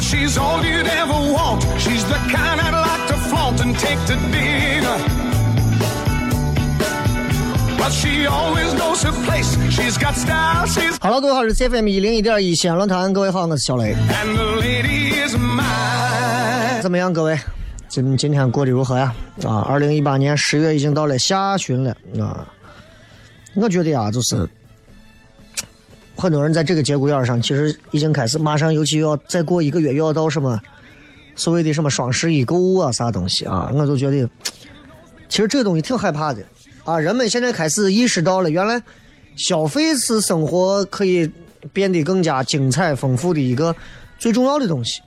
She's all you'd ever want. She's the kind I'd like to flaunt and take to dinner. But she always knows her place. She's got style. She's Hello，各位好，是 CFM 一零一点一西安论坛，各位好，我是小雷。and the lady is mine. 怎么样，各位？今今天过得如何呀？啊，二零一八年十月已经到了下旬了啊。我觉得啊，就是很多人在这个节骨眼上，其实已经开始，马上尤其要再过一个月，又要到什么所谓的什么双十一购物啊，啥东西啊，我就觉得，其实这个东西挺害怕的啊。人们现在开始意识到了，原来消费是生活可以变得更加精彩丰富的一个最重要的东西。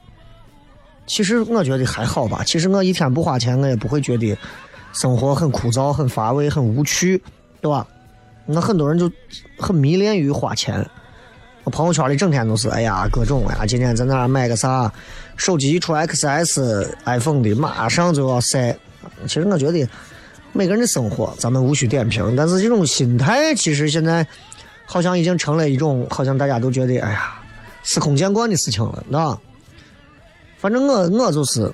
其实我觉得还好吧。其实我一天不花钱，我也不会觉得生活很枯燥、很乏味、很无趣，对吧？那很多人就很迷恋于花钱。我朋友圈里整天都是，哎呀，各种呀，今天在那买个啥，手机一出 XS、iPhone 的，马上就要晒。其实我觉得每个人的生活咱们无需点评，但是这种心态其实现在好像已经成了一种，好像大家都觉得，哎呀，司空见惯的事情了，那。反正我我就是，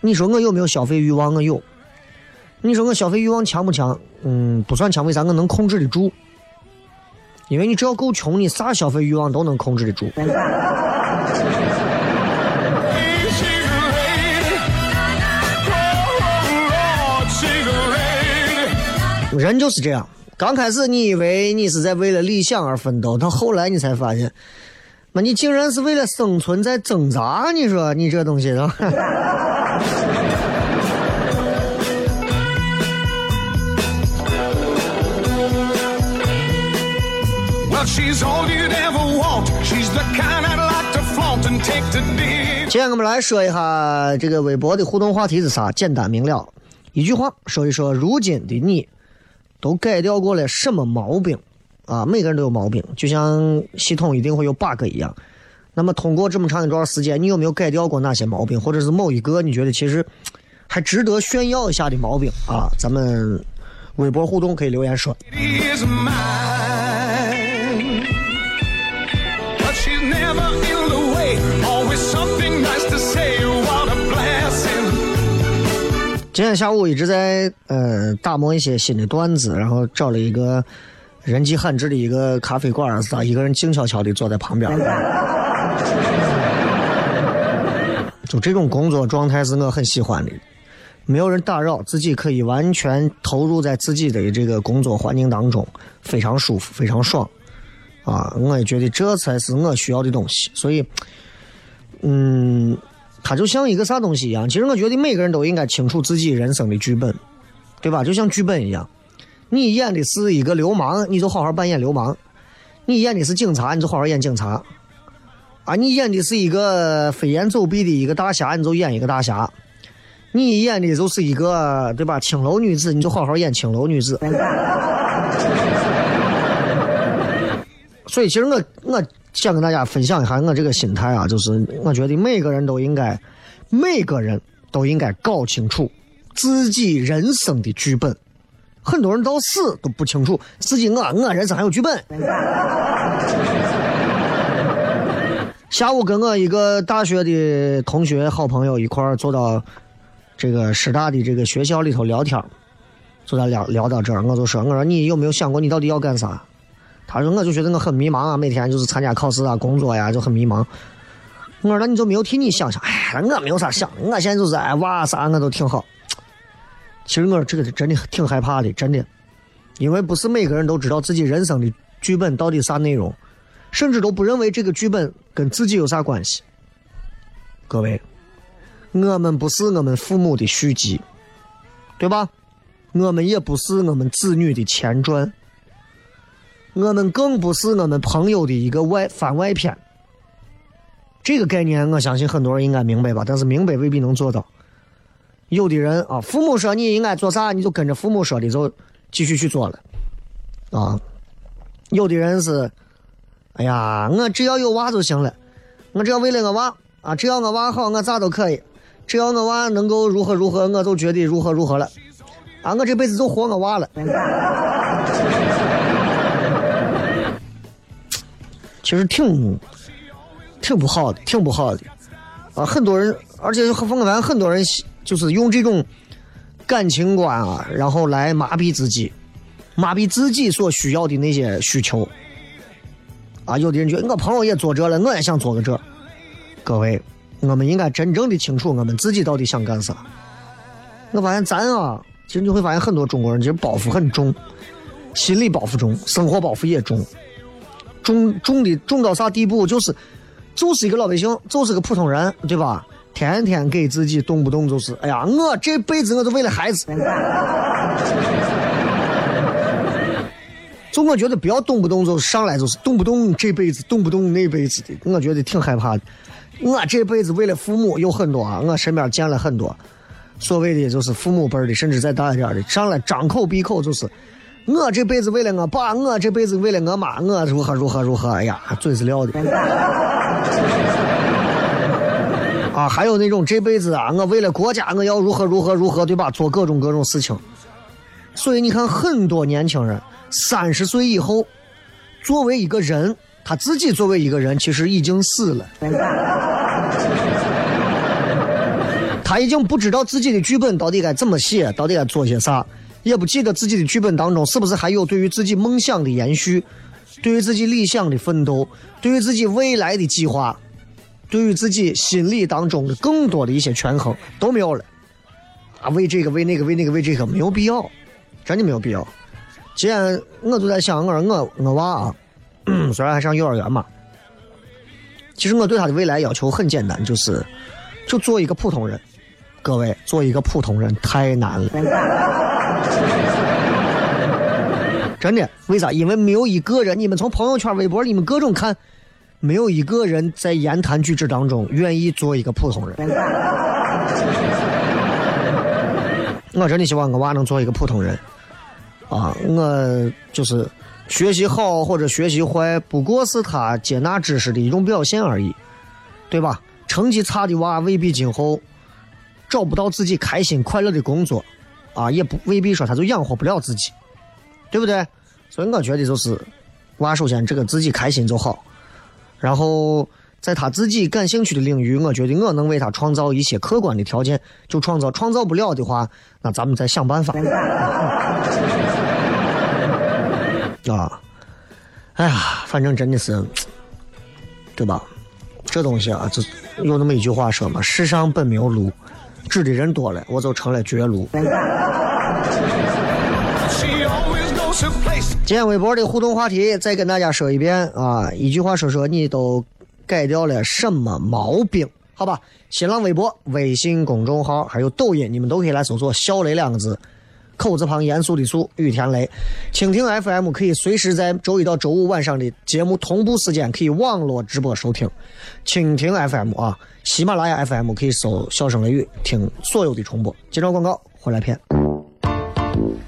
你说我有没有消费欲望？我有。你说我消费欲望强不强？嗯，不算强，为啥？我能控制得住。因为你只要够穷，你啥消费欲望都能控制得住。人就是这样，刚开始你以为你是在为了理想而奋斗，到后来你才发现，那你竟然是为了生存在挣扎。你说你这东西是吧？今天我们来说一下这个微博的互动话题是啥？简单明了，一句话说一说如今的你都改掉过了什么毛病啊？每个人都有毛病，就像系统一定会有 bug 一样。那么通过这么长一段时间，你有没有改掉过哪些毛病，或者是某一个你觉得其实还值得炫耀一下的毛病啊？咱们微博互动可以留言说。is mine. 今天下午一直在呃打磨一些新的段子，然后找了一个人迹罕至的一个咖啡馆，是他一个人静悄悄的坐在旁边。就这种工作状态是我很喜欢的，没有人打扰，自己可以完全投入在自己的这个工作环境当中，非常舒服，非常爽。啊，我也觉得这才是我需要的东西，所以，嗯，它就像一个啥东西一样。其实我觉得每个人都应该清楚自己人生的剧本，对吧？就像剧本一样，你演的是一个流氓，你就好好扮演流氓；你演的是警察，你就好好演警察。啊，你演的是一个飞檐走壁的一个大侠，你就演一个大侠；你演的就是一个对吧青楼女子，你就好好演青楼女子。所以其实我我想跟大家分享一下我这个心态啊，就是我觉得每个人都应该，每个人都应该搞清楚自己人生的剧本。很多人到死都不清楚自己我我人生还有剧本。下午跟我一个大学的同学好朋友一块儿坐到这个师大的这个学校里头聊天，坐到聊聊到这儿，我就说我说你有没有想过你到底要干啥？他说我就觉得我很迷茫啊，每天就是参加考试啊，工作呀就很迷茫。我说那你就没有替你想想？哎，我没有啥想，我现在就是哎娃啥我都挺好。其实我说这个是真的挺害怕的，真的，因为不是每个人都知道自己人生的剧本到底啥内容，甚至都不认为这个剧本跟自己有啥关系。各位，我们不是我们父母的续集，对吧？我们也不是我们子女的前传，我们更不是我们朋友的一个外番外篇。这个概念，我相信很多人应该明白吧？但是明白未必能做到。有的人啊，父母说你应该做啥，你就跟着父母说的就继续去做了，啊。有的人是，哎呀，我只要有娃就行了，我只要为了我娃啊，只要我娃好，我咋都可以，只要我娃能够如何如何，我就觉得如何如何了，啊，我这辈子就活我娃了。其实挺挺不好的，挺不好的啊！很多人，而且我发现很多人。就是用这种感情观啊，然后来麻痹自己，麻痹自己所需要的那些需求。啊，有的人觉得我朋友也做这了，我也想做个这。各位，我们应该真正的清楚我们自己到底想干啥。我发现咱啊，其实你会发现很多中国人其实包袱很重，心理包袱重，生活包袱也重，重重的重到啥地步？就是就是一个老百姓，就是个普通人，对吧？天天给自己动不动就是，哎呀，我这辈子我都为了孩子。就我觉得不要动不动就上来就是动不动这辈子动不动那辈子的，我觉得挺害怕的。我这辈子为了父母有很多啊，我身边见了很多所谓的就是父母辈的，甚至再大一点的，上来张口闭口就是，我这辈子为了我爸，我这辈子为了我妈，我如何如何如何，哎呀，嘴是撂的。啊，还有那种这辈子啊，我为了国家，我要如何如何如何，对吧？做各种各种事情。所以你看，很多年轻人三十岁以后，作为一个人，他自己作为一个人，其实已经死了。他已经不知道自己的剧本到底该怎么写，到底该做些啥，也不记得自己的剧本当中是不是还有对于自己梦想的延续，对于自己理想的奋斗，对于自己未来的计划。对于自己心理当中的更多的一些权衡都没有了，啊，为这个为那个为那个为这个没有必要，真的没有必要。既然我就在想，我说我我娃啊，虽然还上幼儿园嘛，其实我对他的未来要求很简单，就是就做一个普通人。各位，做一个普通人太难了，真的。为啥？因为没有一个人，你们从朋友圈、微博，你们各种看。没有一个人在言谈举止当中愿意做一个普通人。我真的希望我娃能做一个普通人。啊，我就是学习好或者学习坏，不过是他接纳知识的一种表现而已，对吧？成绩差的娃未必今后找不到自己开心快乐的工作，啊，也不未必说他就养活不了自己，对不对？所以我觉得就是娃首先这个自己开心就好。然后，在他自己感兴趣的领域，我觉得我能为他创造一些客观的条件，就创造；创造不了的话，那咱们再想办法。啊，哎呀，反正真的是，对吧？这东西啊，就有那么一句话说嘛：“世上本没有路，指的人多了，我就成了绝路。”今天微博的互动话题再跟大家说一遍啊！一句话说说你都改掉了什么毛病？好吧，新浪微博、微信公众号还有抖音，你们都可以来搜索“小雷”两个字，口字旁严肃的肃，雨田雷。蜻蜓 FM 可以随时在周一到周五晚上的节目同步时间可以网络直播收听。蜻蜓 FM 啊，喜马拉雅 FM 可以搜“小声雷雨”听所有的重播。接着广告回来片，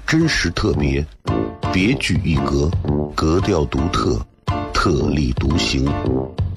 真实特别，别具一格，格调独特。特立独行，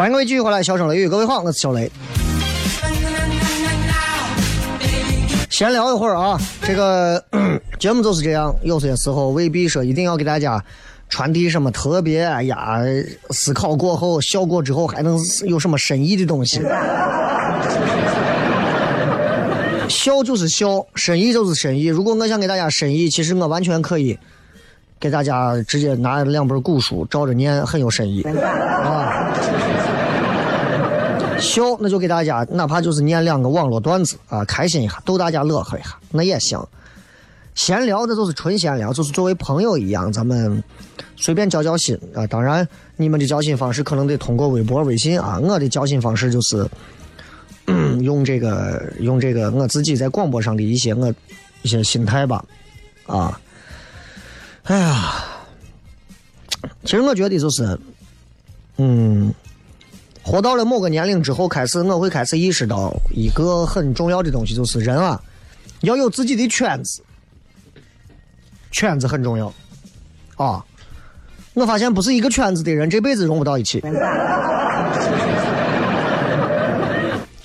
欢迎各位继续回来，笑声雷雨，各位好，我是小雷。闲聊一会儿啊，这个 节目就是这样，有些时候未必说一定要给大家传递什么特别哎呀，思考过后、笑过之后还能有什么深意的东西。笑就是笑，深意就是深意。如果我想给大家深意，其实我完全可以给大家直接拿两本古书照着念，很有深意啊。笑，那就给大家，哪怕就是念两个网络段子啊，开心一下，逗大家乐呵一下，那也行。闲聊，那就是纯闲聊，就是作为朋友一样，咱们随便交交心啊。当然，你们的交心方式可能得通过微博、微信啊。我的交心方式就是，用这个用这个我自己在广播上的一些我一些心态吧，啊。哎呀，其实我觉得就是，嗯。活到了某个年龄之后，开始我会开始意识到一个很重要的东西，就是人啊，要有自己的圈子，圈子很重要啊。我发现不是一个圈子的人这辈子融不到一起。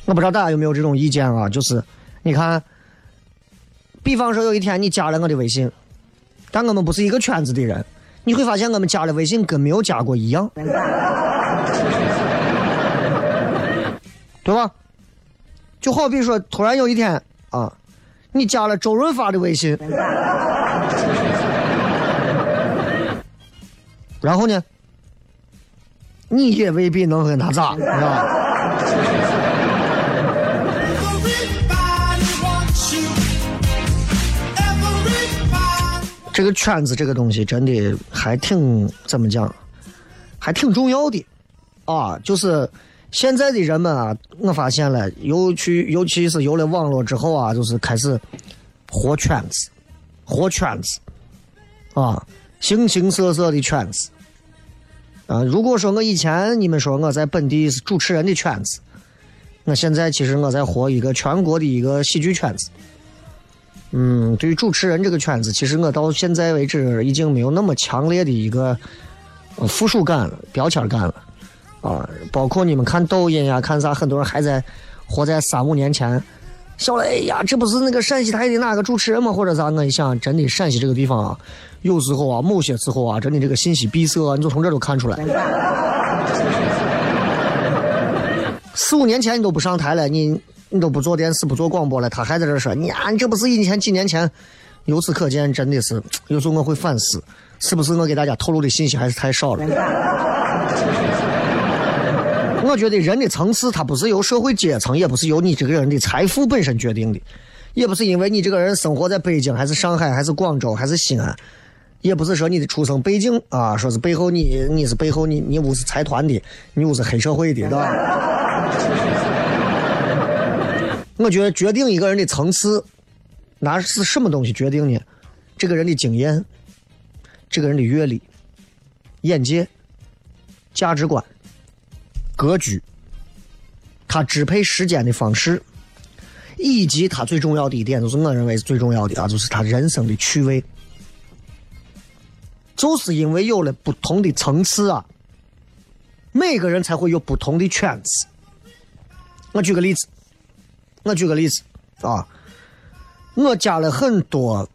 我不知道大家有没有这种意见啊？就是你看，比方说有一天你加了我的微信，但我们不是一个圈子的人，你会发现我们加了微信跟没有加过一样。对吧？就好比说，突然有一天啊，你加了周润发的微信，然后呢，你也未必能跟他咋，是吧？这个圈子这个东西真的还挺怎么讲，还挺重要的啊，就是。现在的人们啊，我发现了，尤其尤其是有了网络之后啊，就是开始活圈子，活圈子，啊，形形色色的圈子，啊，如果说我以前你们说我在本地是主持人的圈子，我现在其实我在活一个全国的一个喜剧圈子。嗯，对于主持人这个圈子，其实我到现在为止已经没有那么强烈的一个附属感了、标签感了。啊，包括你们看抖音呀，看啥，很多人还在活在三五年前。小雷呀，这不是那个陕西台的哪个主持人吗？或者啥？我一想，真的陕西这个地方啊，有时候啊，某些时候啊，真的这个信息闭塞，你就从这都看出来。四五年前你都不上台了，你你都不做电视、不做广播了，他还在这说，你啊，你这不是以前几年前？由此可见，真的是有时候我会反思，是不是我给大家透露的信息还是太少了？我觉得人的层次，它不是由社会阶层，也不是由你这个人的财富本身决定的，也不是因为你这个人生活在北京，还是上海，还是广州，还是西安，也不是说你的出生背景啊，说是背后你你是背后你你屋是财团的，你屋是黑社会的，对吧？我觉得决定一个人的层次，那是什么东西决定呢？这个人的经验，这个人的阅历、眼界、价值观、格局，他支配时间的方式，以及他最重要的一点，就是我认为是最重要的啊，就是他人生的趣味。就是因为有了不同的层次啊，每个人才会有不同的圈子。我举个例子，我举个例子啊，我加了很多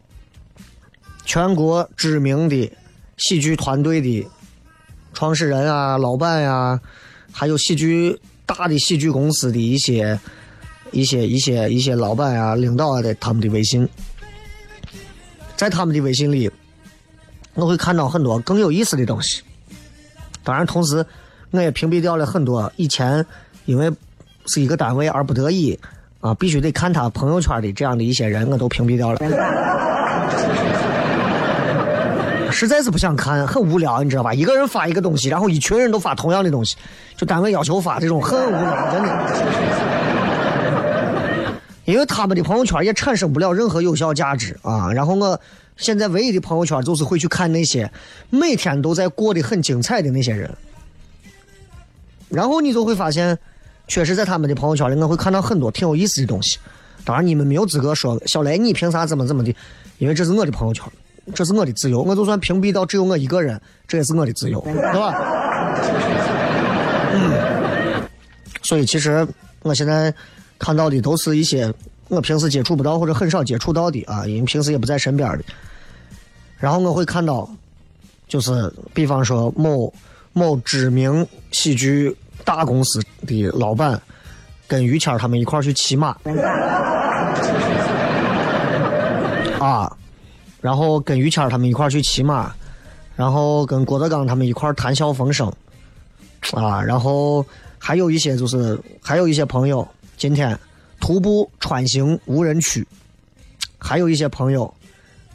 全国知名的喜剧团队的创始人啊、老板呀，还有喜剧大的喜剧公司的一些、一些、一些、一些老板啊、领导啊的他们的微信，在他们的微信里。我会看到很多更有意思的东西，当然，同时我也屏蔽掉了很多以前因为是一个单位而不得已啊必须得看他朋友圈的这样的一些人，我都屏蔽掉了。实在是不想看，很无聊，你知道吧？一个人发一个东西，然后一群人都发同样的东西，就单位要求发这种很无聊，真的。因为他们的朋友圈也产生不了任何有效价值啊，然后我。现在唯一的朋友圈就是会去看那些每天都在过得很精彩的那些人，然后你就会发现，确实在他们的朋友圈里，我会看到很多挺有意思的东西。当然，你们没有资格说小雷，你凭啥怎么怎么的？因为这是我的朋友圈，这是我的自由。我就算屏蔽到只有我一个人，这也是我的自由，对吧？嗯。所以，其实我现在看到的都是一些我平时接触不到或者很少接触到的啊，因为平时也不在身边的。然后我会看到，就是比方说某某知名喜剧大公司的老板跟于谦他们一块去骑马，啊，然后跟于谦他们一块去骑马，然后跟郭德纲他们一块谈笑风生，啊，然后还有一些就是还有一些朋友今天徒步穿行无人区，还有一些朋友。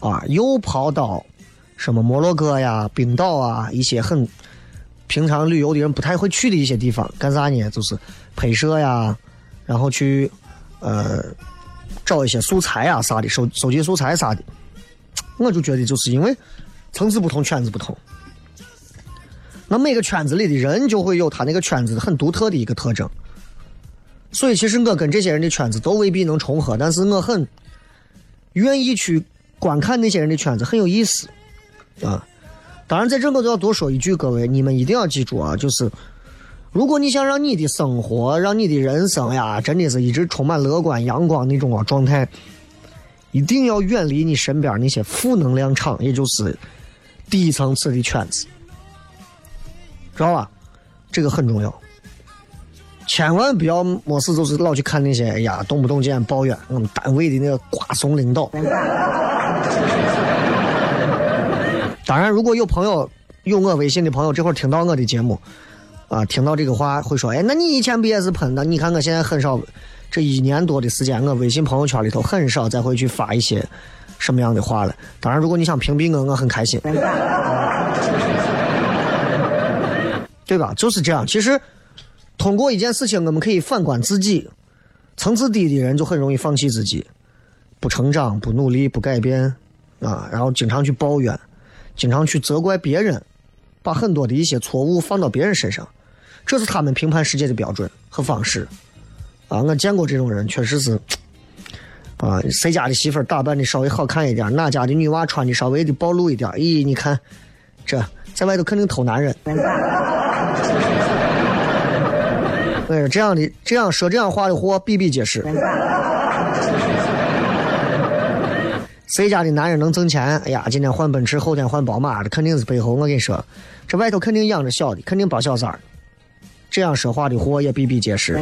啊，又跑到什么摩洛哥呀、冰岛啊，一些很平常旅游的人不太会去的一些地方，干啥呢？就是拍摄呀，然后去呃找一些素材啊啥的，收收集素材啥的。我就觉得，就是因为层次不同，圈子不同，那每个圈子里的人就会有他那个圈子很独特的一个特征。所以，其实我跟这些人的圈子都未必能重合，但是我很愿意去。观看那些人的圈子很有意思，啊，当然在这我都要多说一句，各位你们一定要记住啊，就是如果你想让你的生活、让你的人生呀，真的是一直充满乐观、阳光那种状态，一定要远离你身边那些负能量场，也就是低层次的圈子，知道吧？这个很重要。千万不要没事就是老去看那些，哎呀，动不动就抱怨我们单位的那个瓜怂领导。当然，如果有朋友有我微信的朋友，这会儿听到我的节目，啊，听到这个话会说，哎，那你以前不也是喷的？你看我现在很少，这一年多的时间，我微信朋友圈里头很少再会去发一些什么样的话了。当然，如果你想屏蔽我，我很开心，对吧？就是这样。其实。通过一件事情，我们可以反观自己。层次低的人就很容易放弃自己，不成长、不努力、不改变，啊，然后经常去抱怨，经常去责怪别人，把很多的一些错误放到别人身上，这是他们评判世界的标准和方式。啊，我见过这种人，确实是，啊，谁家的媳妇打扮的稍微好看一点，哪家的女娃穿的稍微的暴露一点，咦，你看，这在外头肯定偷男人。哎，这样的这样说这样话的货比比皆是。谁家的男人能挣钱？哎呀，今天换奔驰，后天换宝马的，肯定是背后。我跟你说，这外头肯定养着小的，肯定包小三儿。这样说话的货也比比皆是，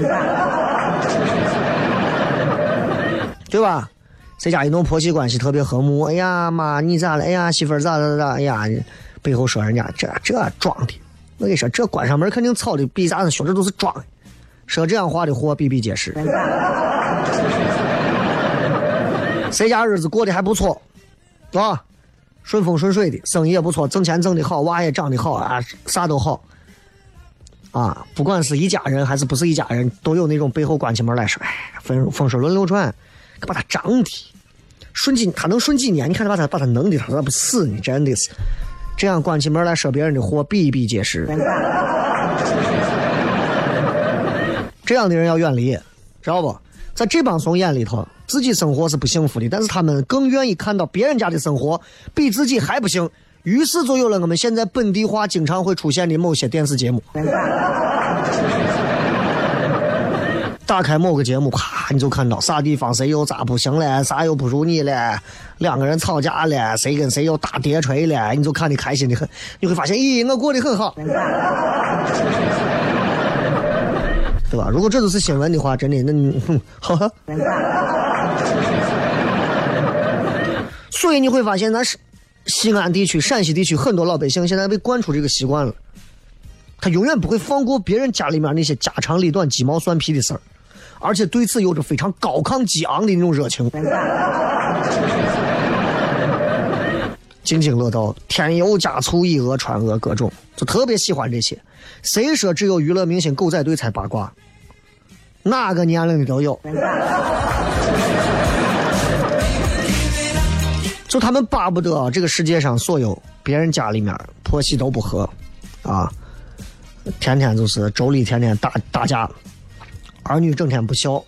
对吧？谁家一弄婆媳关系特别和睦？哎呀妈，你咋了？哎呀媳妇儿咋咋咋？哎呀，背后说人家这这装的。我跟你说，这关上门肯定吵的比啥子凶，这都是装的。说这样话的货比比皆是。谁家日子过得还不错，啊？顺风顺水的，生意也不错，挣钱挣的好，娃也长得好啊，啥都好。啊，不管是一家人还是不是一家人，都有那种背后关起门来说，哎，风风水轮流转，可把他涨的，顺几他能顺几年？你看他把他把他弄的，他咋不死呢？真的是，这样关起门来说别人的货比比皆是。这样的人要远离，知道不？在这帮怂眼里头，自己生活是不幸福的，但是他们更愿意看到别人家的生活比自己还不幸。于是就有了我们现在本地化经常会出现的某些电视节目。打开某个节目，啪，你就看到啥地方谁又咋不行了，啥又不如你了，两个人吵架了，谁跟谁又打叠锤了，你就看的开心的很。你会发现，咦，我过得很好，对吧？如果这都是新闻的话，真的，那你，呵呵。所以你会发现，咱是。西安地区、陕西地区很多老百姓现在被惯出这个习惯了，他永远不会放过别人家里面那些家长里短、鸡毛蒜皮的事儿，而且对此有着非常高亢激昂的那种热情，津津乐道，添油加醋、以讹传讹，各种就特别喜欢这些。谁说只有娱乐明星、狗仔队才八卦？哪个年龄的都有。就他们巴不得这个世界上所有别人家里面婆媳都不和，啊，天天就是妯娌天天打打架，儿女整天不孝，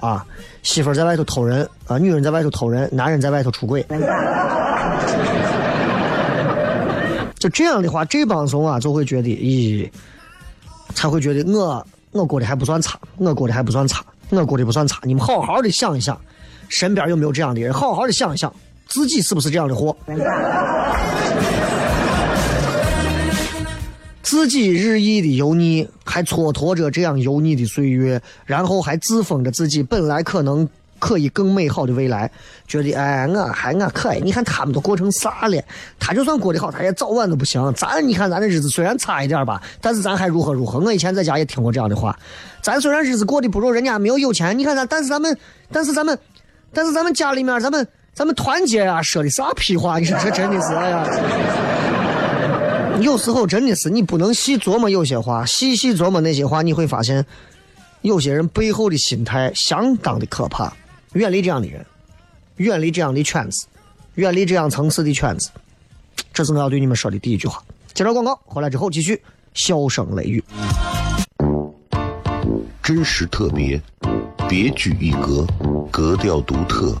啊，媳妇在外头偷人，啊，女人在外头偷人，男人在外头出轨，就这样的话，这帮怂啊就会觉得，咦，才会觉得我我过得还不算差，我过得还不算差，我过得不算差。你们好好的想一想，身边有没有这样的人？好好的想一想。自己是不是这样的货？自己日益的油腻，还蹉跎着这样油腻的岁月，然后还自封着自己本来可能可以更美好的未来，觉得哎，我还我可以。你看他们都过成啥了？他就算过得好，他也早晚都不行。咱你看咱的日子虽然差一点吧，但是咱还如何如何。我以前在家也听过这样的话。咱虽然日子过得不如人家，没有有钱，你看咱，但是咱们，但是咱们，但是咱们家里面，咱们。咱们团结啊！说的啥屁话？你说这真的是哎呀！有时候真的是你不能细琢磨有些话，细细琢磨那些话，你会发现有些人背后的心态相当的可怕。远离这样的人，远离这样的圈子，远离这样层次的圈子。这是我要对你们说的第一句话。接着广告，回来之后继续笑声雷雨。真实特别，别具一格，格调独特。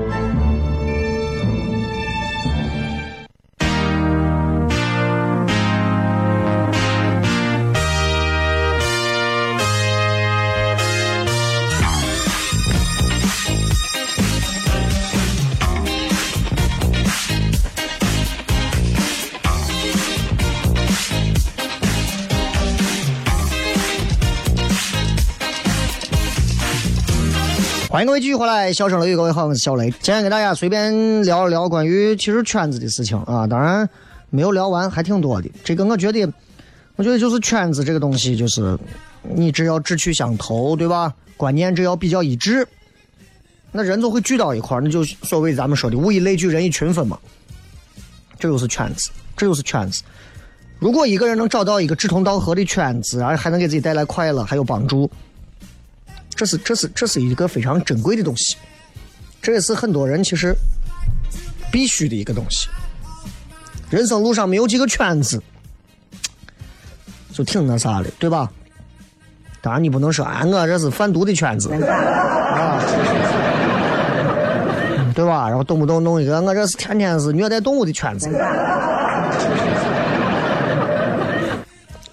欢迎各位继续回来，笑声雷雨，各位好，我是小雷。今天给大家随便聊一聊关于其实圈子的事情啊，当然没有聊完，还挺多的。这个我觉得，我觉得就是圈子这个东西，就是你只要志趣相投，对吧？观念只要比较一致，那人就会聚到一块儿，那就所谓咱们说的物以类聚，人以群分嘛。这就是圈子，这就是圈子。如果一个人能找到一个志同道合的圈子，然后还能给自己带来快乐，还有帮助，这是这是这是一个非常珍贵的东西，这也是很多人其实必须的一个东西。人生路上没有几个圈子，就挺那啥的，对吧？当然你不能说啊，我这是贩毒的圈子啊，对吧？然后动不动弄一个，我这是天天是虐待动物的圈子。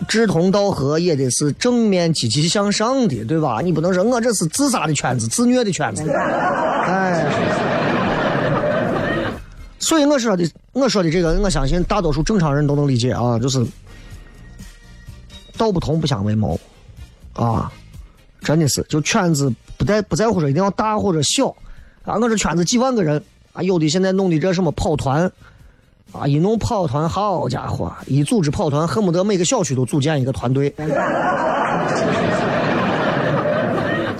志同道合也得是正面积极向上的，对吧？你不能说我这是自杀的圈子、自虐的圈子，哎。所以我说的，我说的这个，我相信大多数正常人都能理解啊，就是道不同不相为谋啊，真的是，就圈子不在不在乎说一定要大或者小啊，我这圈子几万个人啊，有的现在弄的这什么跑团。啊！一弄跑团，好家伙！一组织跑团，恨不得每个小区都组建一个团队。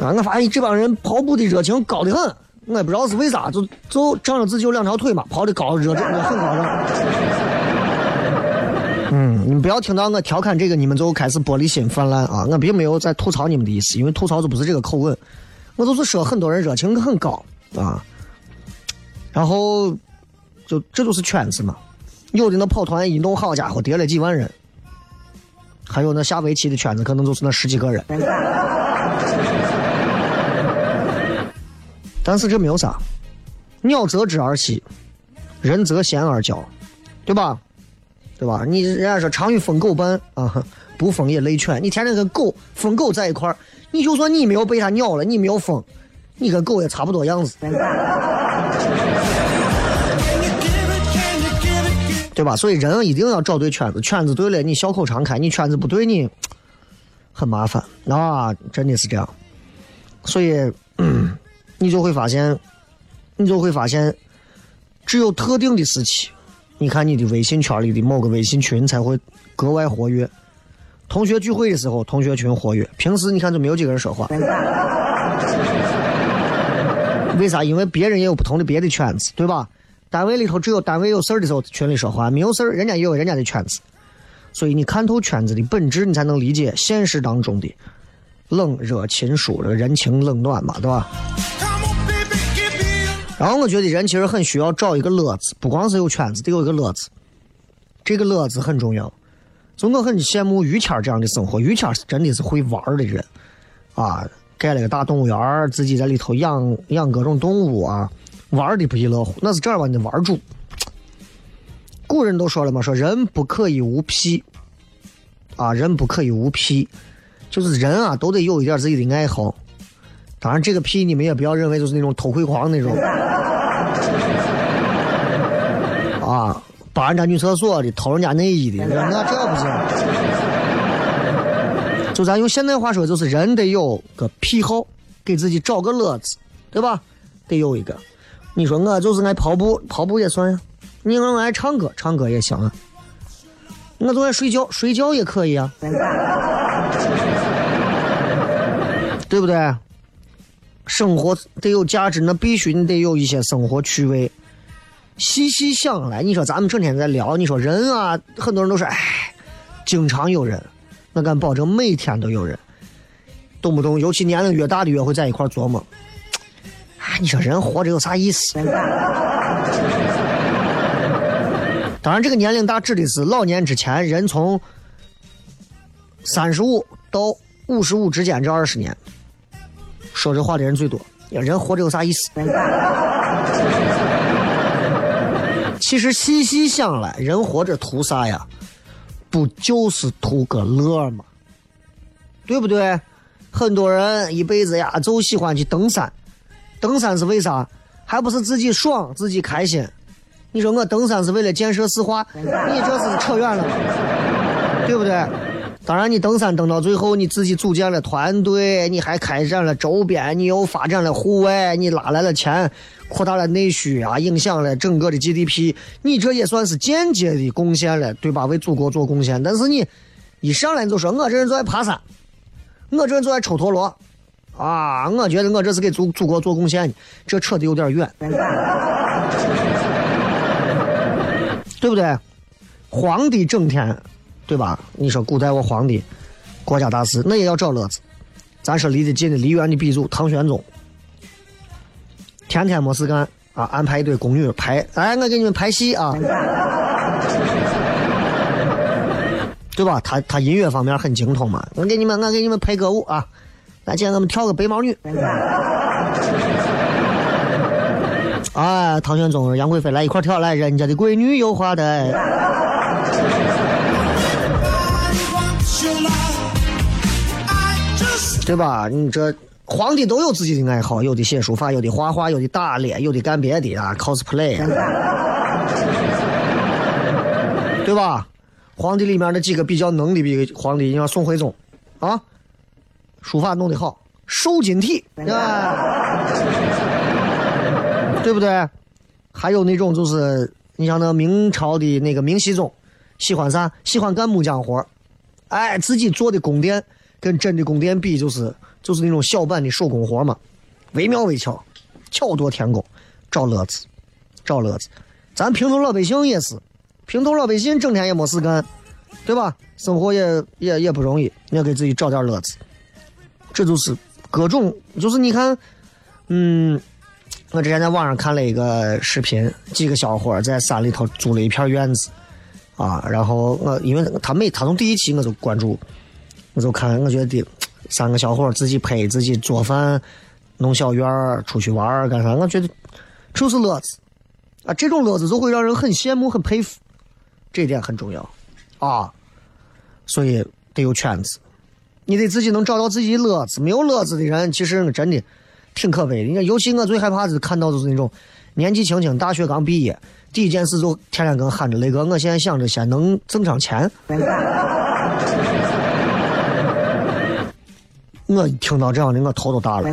啊！我发现这帮人跑步的热情高的很，我也不知道是为啥，就就仗着自己有两条腿嘛，跑的高，热热很高的。嗯，你们不要听到我调侃这个，你们就开始玻璃心泛滥啊！我并没有在吐槽你们的意思，因为吐槽就不是这个口吻，我就是说很多人热情很高啊，然后。就这就是圈子嘛，有的那跑团一弄，好家伙，叠了几万人；还有那下围棋的圈子，可能就是那十几个人。但是这没有啥，鸟择枝而栖，人择贤而交，对吧？对吧？你人家说常与疯狗伴啊，不疯也累犬。你天天跟狗、疯狗在一块儿，你就算你没有被它咬了，你没有疯，你跟狗也差不多样子。对吧？所以人一定要找对圈子，圈子对了，你笑口常开；你圈子不对，你很麻烦啊！真的是这样。所以，你就会发现，你就会发现，只有特定的时期，你看你的微信圈里的某个微信群才会格外活跃。同学聚会的时候，同学群活跃；平时你看就没有几个人说话。为啥？因为别人也有不同的别的圈子，对吧？单位里头只有单位有事儿的时候群里说话，没有事儿人家也有人家的圈子，所以你看透圈子的本质，你才能理解现实当中的冷热亲疏这个人情冷暖嘛，对吧？然后我觉得人其实很需要找一个乐子，不光是有圈子，得有一个乐子，这个乐子很重要。就我很羡慕于谦这样的生活，于谦是真的是会玩的人啊，盖了个大动物园，自己在里头养养各种动物啊。玩的不亦乐乎，那是这样吧？你玩主，古人都说了嘛，说人不可以无癖，啊，人不可以无癖，就是人啊，都得有一点自己的爱好。当然，这个癖你们也不要认为就是那种偷窥狂那种，啊，扒人家女厕所的，偷人家内衣的，那这不行。就咱用现代话说，就是人得有个癖好，给自己找个乐子，对吧？得有一个。你说我就是爱跑步，跑步也算呀。你说我爱唱歌，唱歌也行啊。我就爱睡觉，睡觉也可以啊，对不对？生活得有价值，那必须你得有一些生活趣味。细细想来，你说咱们整天在聊，你说人啊，很多人都说，哎，经常有人，我敢保证每天都有人，动不动，尤其年龄越大的越会在一块琢磨。你说人活着有啥意思？当然，这个年龄大指的是老年之前，人从三十五到五十五之间这二十年，说这话的人最多。人活着有啥意思？其实细细想来，人活着图啥呀？不就是图个乐吗？对不对？很多人一辈子呀，就喜欢去登山。登山是为啥？还不是自己爽，自己开心。你说我登山是为了建设四化，你这是扯远了，对不对？当然，你登山登到最后，你自己组建了团队，你还开展了周边，你又发展了户外，你拉来了钱，扩大了内需啊，影响了整个的 GDP，你这也算是间接的贡献了，对吧？为祖国做贡献。但是你一上来就说我这人就爱爬山，我这人就爱抽陀螺。啊，我觉得我这是给祖祖国做贡献，这扯得有点远，对不对？皇帝整天，对吧？你说古代我皇帝，国家大事，那也要找乐子。咱说离得近的，梨园的鼻祖唐玄宗，天天没事干啊，安排一堆宫女排，哎，我给你们排戏啊，对吧？他他音乐方面很精通嘛，我给你们，我给你们拍歌舞啊，来，今天咱们跳个白毛女。哎，唐玄宗、杨贵妃来一块跳，来，人家的闺女有花的。对吧？你这皇帝都有自己的爱好，有的写书法，有的画画，有的打猎，有的干别的啊，cosplay，对吧？皇帝里面的几个比较能的比皇帝，你像宋徽宗，啊，书法弄得好，瘦金体，啊，对不对？还有那种就是你像那明朝的那个明熹宗，喜欢啥？喜欢干木匠活哎，自己做的宫殿。跟真的宫殿比，就是就是那种小版的手工活嘛，惟妙惟肖，巧夺天工，找乐子，找乐子。咱平头老百姓也是，平头老百姓整天也没事干，对吧？生活也也也不容易，你要给自己找点乐子。这就是各种，就是你看，嗯，我之前在网上看了一个视频，几个小伙在山里头租了一片院子，啊，然后我因为他每他从第一期我就关注。我就看，我觉得三个小伙自己拍、自己做饭、弄小院儿、出去玩儿干啥？我觉得就是乐子啊！这种乐子就会让人很羡慕、很佩服，这点很重要啊！所以得有圈子，你得自己能找到自己乐子。没有乐子的人，其实真的挺可悲的。你看，尤其我最害怕的看到就是那种年纪轻轻、大学刚毕业，第一件事就天天跟喊着雷哥，我现在想着先能挣上钱。我听到这样的，我头都大了。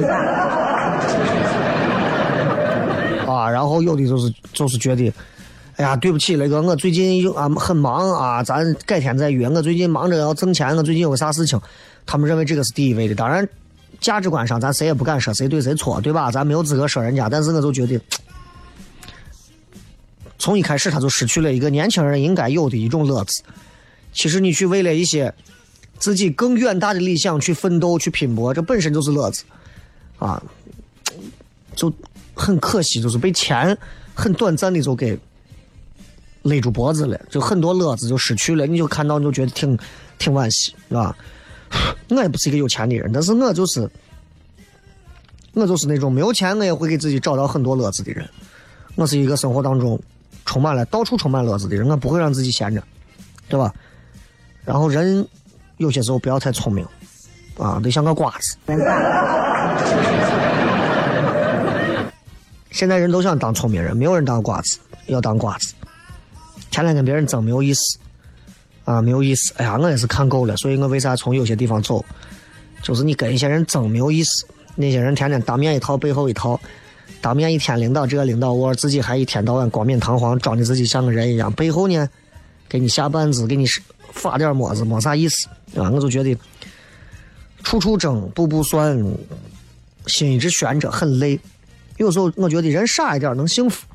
啊，然后有的就是就是觉得，哎呀，对不起，雷哥我最近又啊很忙啊，咱改天再约。我最近忙着要挣钱，我最近有个啥事情，他们认为这个是第一位的。当然，价值观上咱谁也不敢说谁对谁错，对吧？咱没有资格说人家，但是我就觉得，从一开始他就失去了一个年轻人应该有的一种乐子。其实你去为了一些。自己更远大的理想去奋斗去拼搏，这本身就是乐子，啊，就很可惜，就是被钱 很短暂的就给勒住脖子了，就很多乐子就失去了。你就看到你就觉得挺挺惋惜，是吧？我也不是一个有钱的人，但是我就是我就是那种没有钱我也会给自己找到很多乐子的人。我是一个生活当中充满了到处充满乐子的人，我不会让自己闲着，对吧？然后人。有些时候不要太聪明，啊，得像个瓜子。现在人都想当聪明人，没有人当瓜子，要当瓜子。天天跟别人争没有意思，啊，没有意思。哎呀，我也是看够了，所以我为啥从有些地方走？就是你跟一些人争没有意思，那些人天天当面一套，背后一套，当面一天领导这个领导我，自己还一天到晚冠冕堂皇，装的自己像个人一样，背后呢，给你下绊子，给你发点么子，没啥意思。啊，我就觉得处处争，步步算，心一直悬着，很累。有时候我觉得人傻一点能幸福，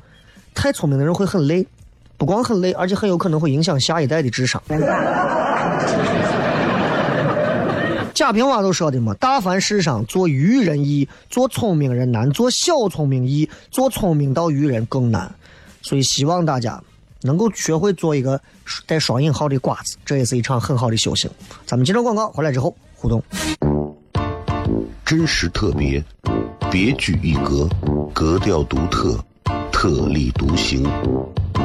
太聪明的人会很累，不光很累，而且很有可能会影响下一代的智商。贾平凹都说的嘛：“大凡世上做愚人易，做聪明人难；做小聪明易，做聪明到愚人更难。”所以希望大家。能够学会做一个带双引号的瓜子，这也是一场很好的修行。咱们接着广告，回来之后互动。真实特别，别具一格，格调独特，特立独行，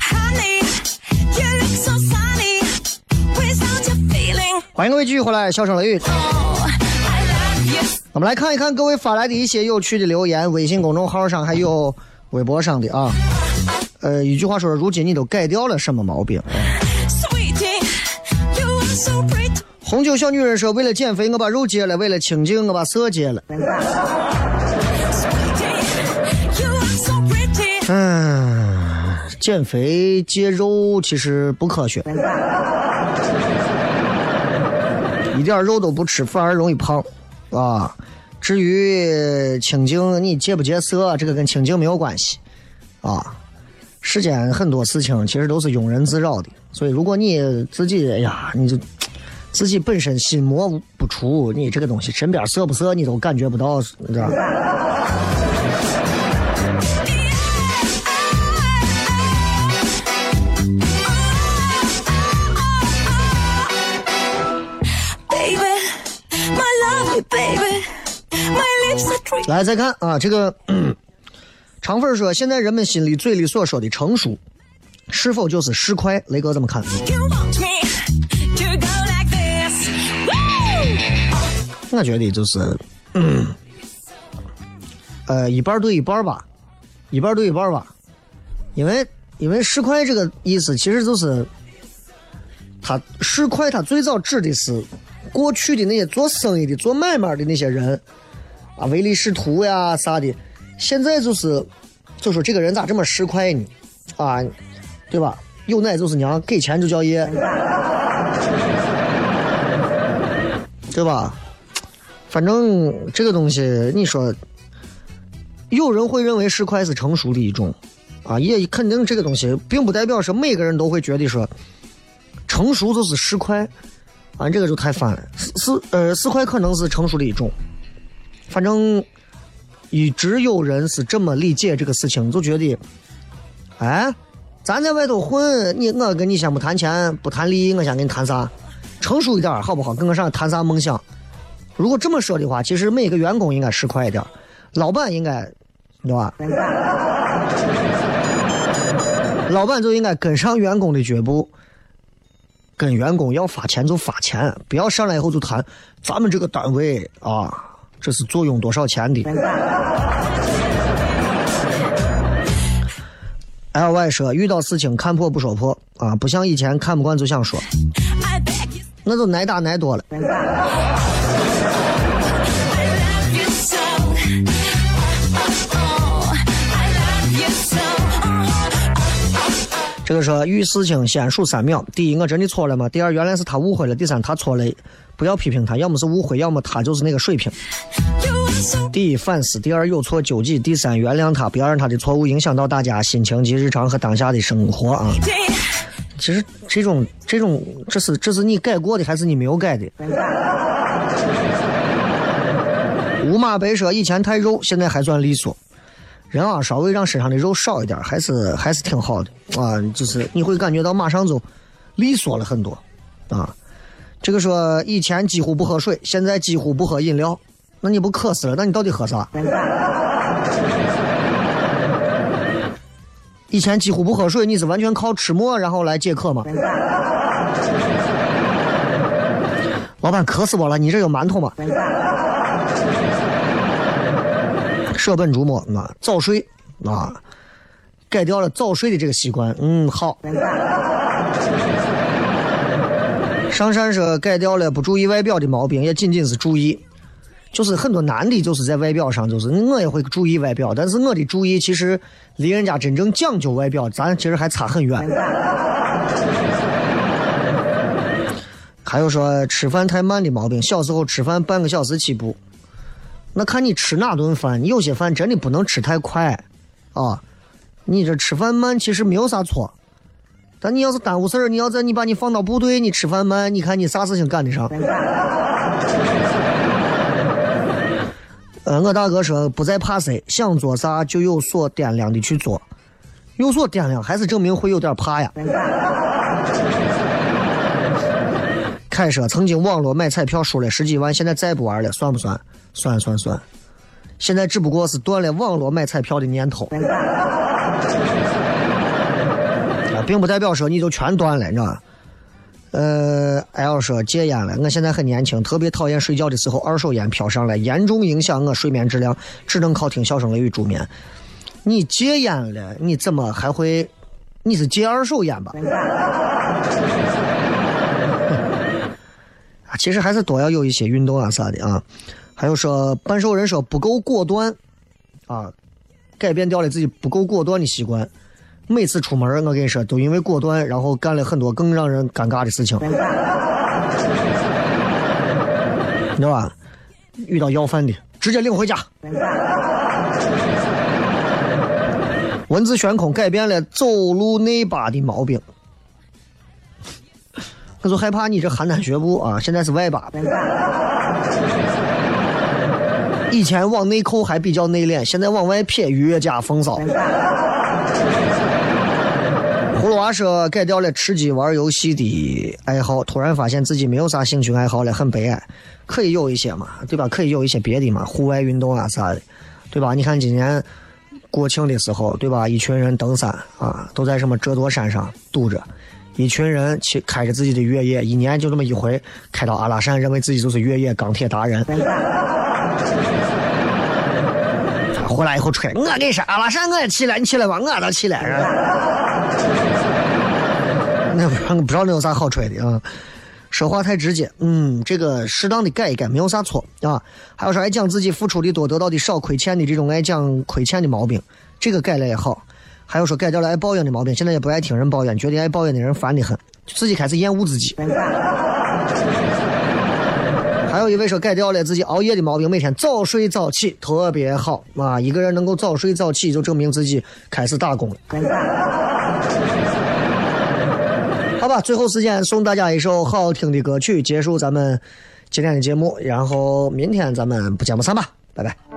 Honey, you look so sunny without your feeling. 欢迎各位继续回来，笑声雷雨。Oh. 我们来看一看各位发来的一些有趣的留言，微信公众号上还有微博上的啊。呃，一句话说，如今你都改掉了什么毛病？Sweetie, you are so pretty. 红酒小女人说，为了减肥，我把肉戒了；为了清静，我把色戒了。嗯，减肥戒肉其实不科学，一点肉都不吃反而容易胖啊。至于清净，你戒不戒色，这个跟清净没有关系啊。世间很多事情其实都是庸人自扰的，所以如果你自己哎呀，你就自己本身心魔不除，你这个东西身边色不色你都感觉不到，你知道吧？来再看啊，这个嗯长粉说，现在人们心里嘴里所说的成熟，是否就是市侩？雷哥怎么看!我觉得就是，嗯，呃，一半儿对一半儿吧，一半儿对一半儿吧，因为因为市侩这个意思其实就是，他市侩他最早指的是过去的那些做生意的、做买卖的那些人啊，唯利是图呀啥的，现在就是就说这个人咋这么市侩呢？啊，对吧？有奶就是娘，给钱就叫爷，对吧？反正这个东西，你说，有人会认为市侩是成熟的一种，啊，也肯定这个东西并不代表说每个人都会觉得说，成熟就是市侩，啊，这个就太翻了。市市呃市侩可能是成熟的一种，反正一直有人是这么理解这个事情，就觉得，哎，咱在外头混，你我跟你先不谈钱，不谈利益，我先跟你谈啥？成熟一点好不好？跟我上谈啥梦想？如果这么说的话，其实每个员工应该市侩一点，老板应该，对吧？老板就应该跟上员工的脚步，跟员工要发钱就发钱，不要上来以后就谈咱们这个单位啊，这是坐拥多少钱的。L Y 说遇到事情看破不说破啊，不像以前看不惯就想说那就挨打挨多了。这个说遇事情先数三秒：第一，我真的错了吗？第二，原来是他误会了；第三，他错了，不要批评他，要么是误会，要么他就是那个水平。第一，反思；第二，有错纠己；第三，原谅他，不要让他的错误影响到大家心情及日常和当下的生活啊。其实这种这种，这是这是你改过的还是你没有改的？五马白说以前太肉，现在还算利索。人啊，稍微让身上的肉少一点，还是还是挺好的啊。就是你会感觉到马上就利索了很多啊。这个说以前几乎不喝水，现在几乎不喝饮料，那你不渴死了？那你到底喝啥？以前几乎不喝水，你是完全靠吃馍然后来解渴吗？老板渴死我了，你这有馒头吗？舍本逐末啊，早睡啊，改掉了早睡的这个习惯，嗯，好。上山说改掉了不注意外表的毛病，也仅仅是注意就是很多男的，就是在外表上，就是我也会注意外表，但是我的注意其实离人家真正讲究外表，咱其实还差很远。还有说吃饭太慢的毛病，小时候吃饭半个小时起步，那看你吃哪顿饭，有些饭真的不能吃太快，啊，你这吃饭慢其实没有啥错，但你要是耽误事儿，你要在你把你放到部队，你吃饭慢，你看你啥事情干得上？呃，我大哥说不再怕谁，想做啥就有所掂量的去做，有所掂量还是证明会有点怕呀。凯说曾经网络买彩票输了十几万，现在再不玩了，算不算？算算算。现在只不过是断了网络买彩票的念头，啊，并不代表说你就全断了，你知道吧？呃，L 说戒烟了，我现在很年轻，特别讨厌睡觉的时候二手烟飘上来，严重影响我睡眠质量，只能靠听小声雷雨助眠。你戒烟了，你怎么还会？你是戒二手烟吧？其实还是多要有一些运动啊啥的啊。还有说，半兽人说不够果断啊，改变掉了自己不够果断的习惯。每次出门，我跟你说，都因为果断，然后干了很多更让人尴尬的事情，你知道吧？遇到要饭的，直接领回家。文字悬空改变了走路内八的毛病。我就害怕你这邯郸学步啊，现在是外八。以前往内扣还比较内敛，现在往外撇越加风骚。葫芦娃说改掉了吃鸡玩游戏的爱好，突然发现自己没有啥兴趣爱好了，很悲哀。可以有一些嘛，对吧？可以有一些别的嘛，户外运动啊啥的，对吧？你看今年国庆的时候，对吧？一群人登山啊，都在什么折多山上堵着。一群人去开着自己的越野，一年就这么一回，开到阿拉善，认为自己就是越野钢铁达人。回来以后吹，我跟你说，阿拉善我也去了，你去了吧？我都去了。那不知道不知道那有啥好吹的啊？说话太直接，嗯，这个适当的改一改没有啥错啊。还有说爱讲自己付出的多，得到的少，亏欠的这种爱讲亏欠的毛病，这个改了也好。还有说改掉了爱抱怨的毛病，现在也不爱听人抱怨，觉得爱抱怨的人烦得很，自己开始厌恶自己。还有一位说改掉了自己熬夜的毛病，每天早睡早起，特别好啊！一个人能够早睡早起，就证明自己开始打工了。好吧，最后时间送大家一首好听的歌曲，结束咱们今天的节目，然后明天咱们不见不散吧，拜拜。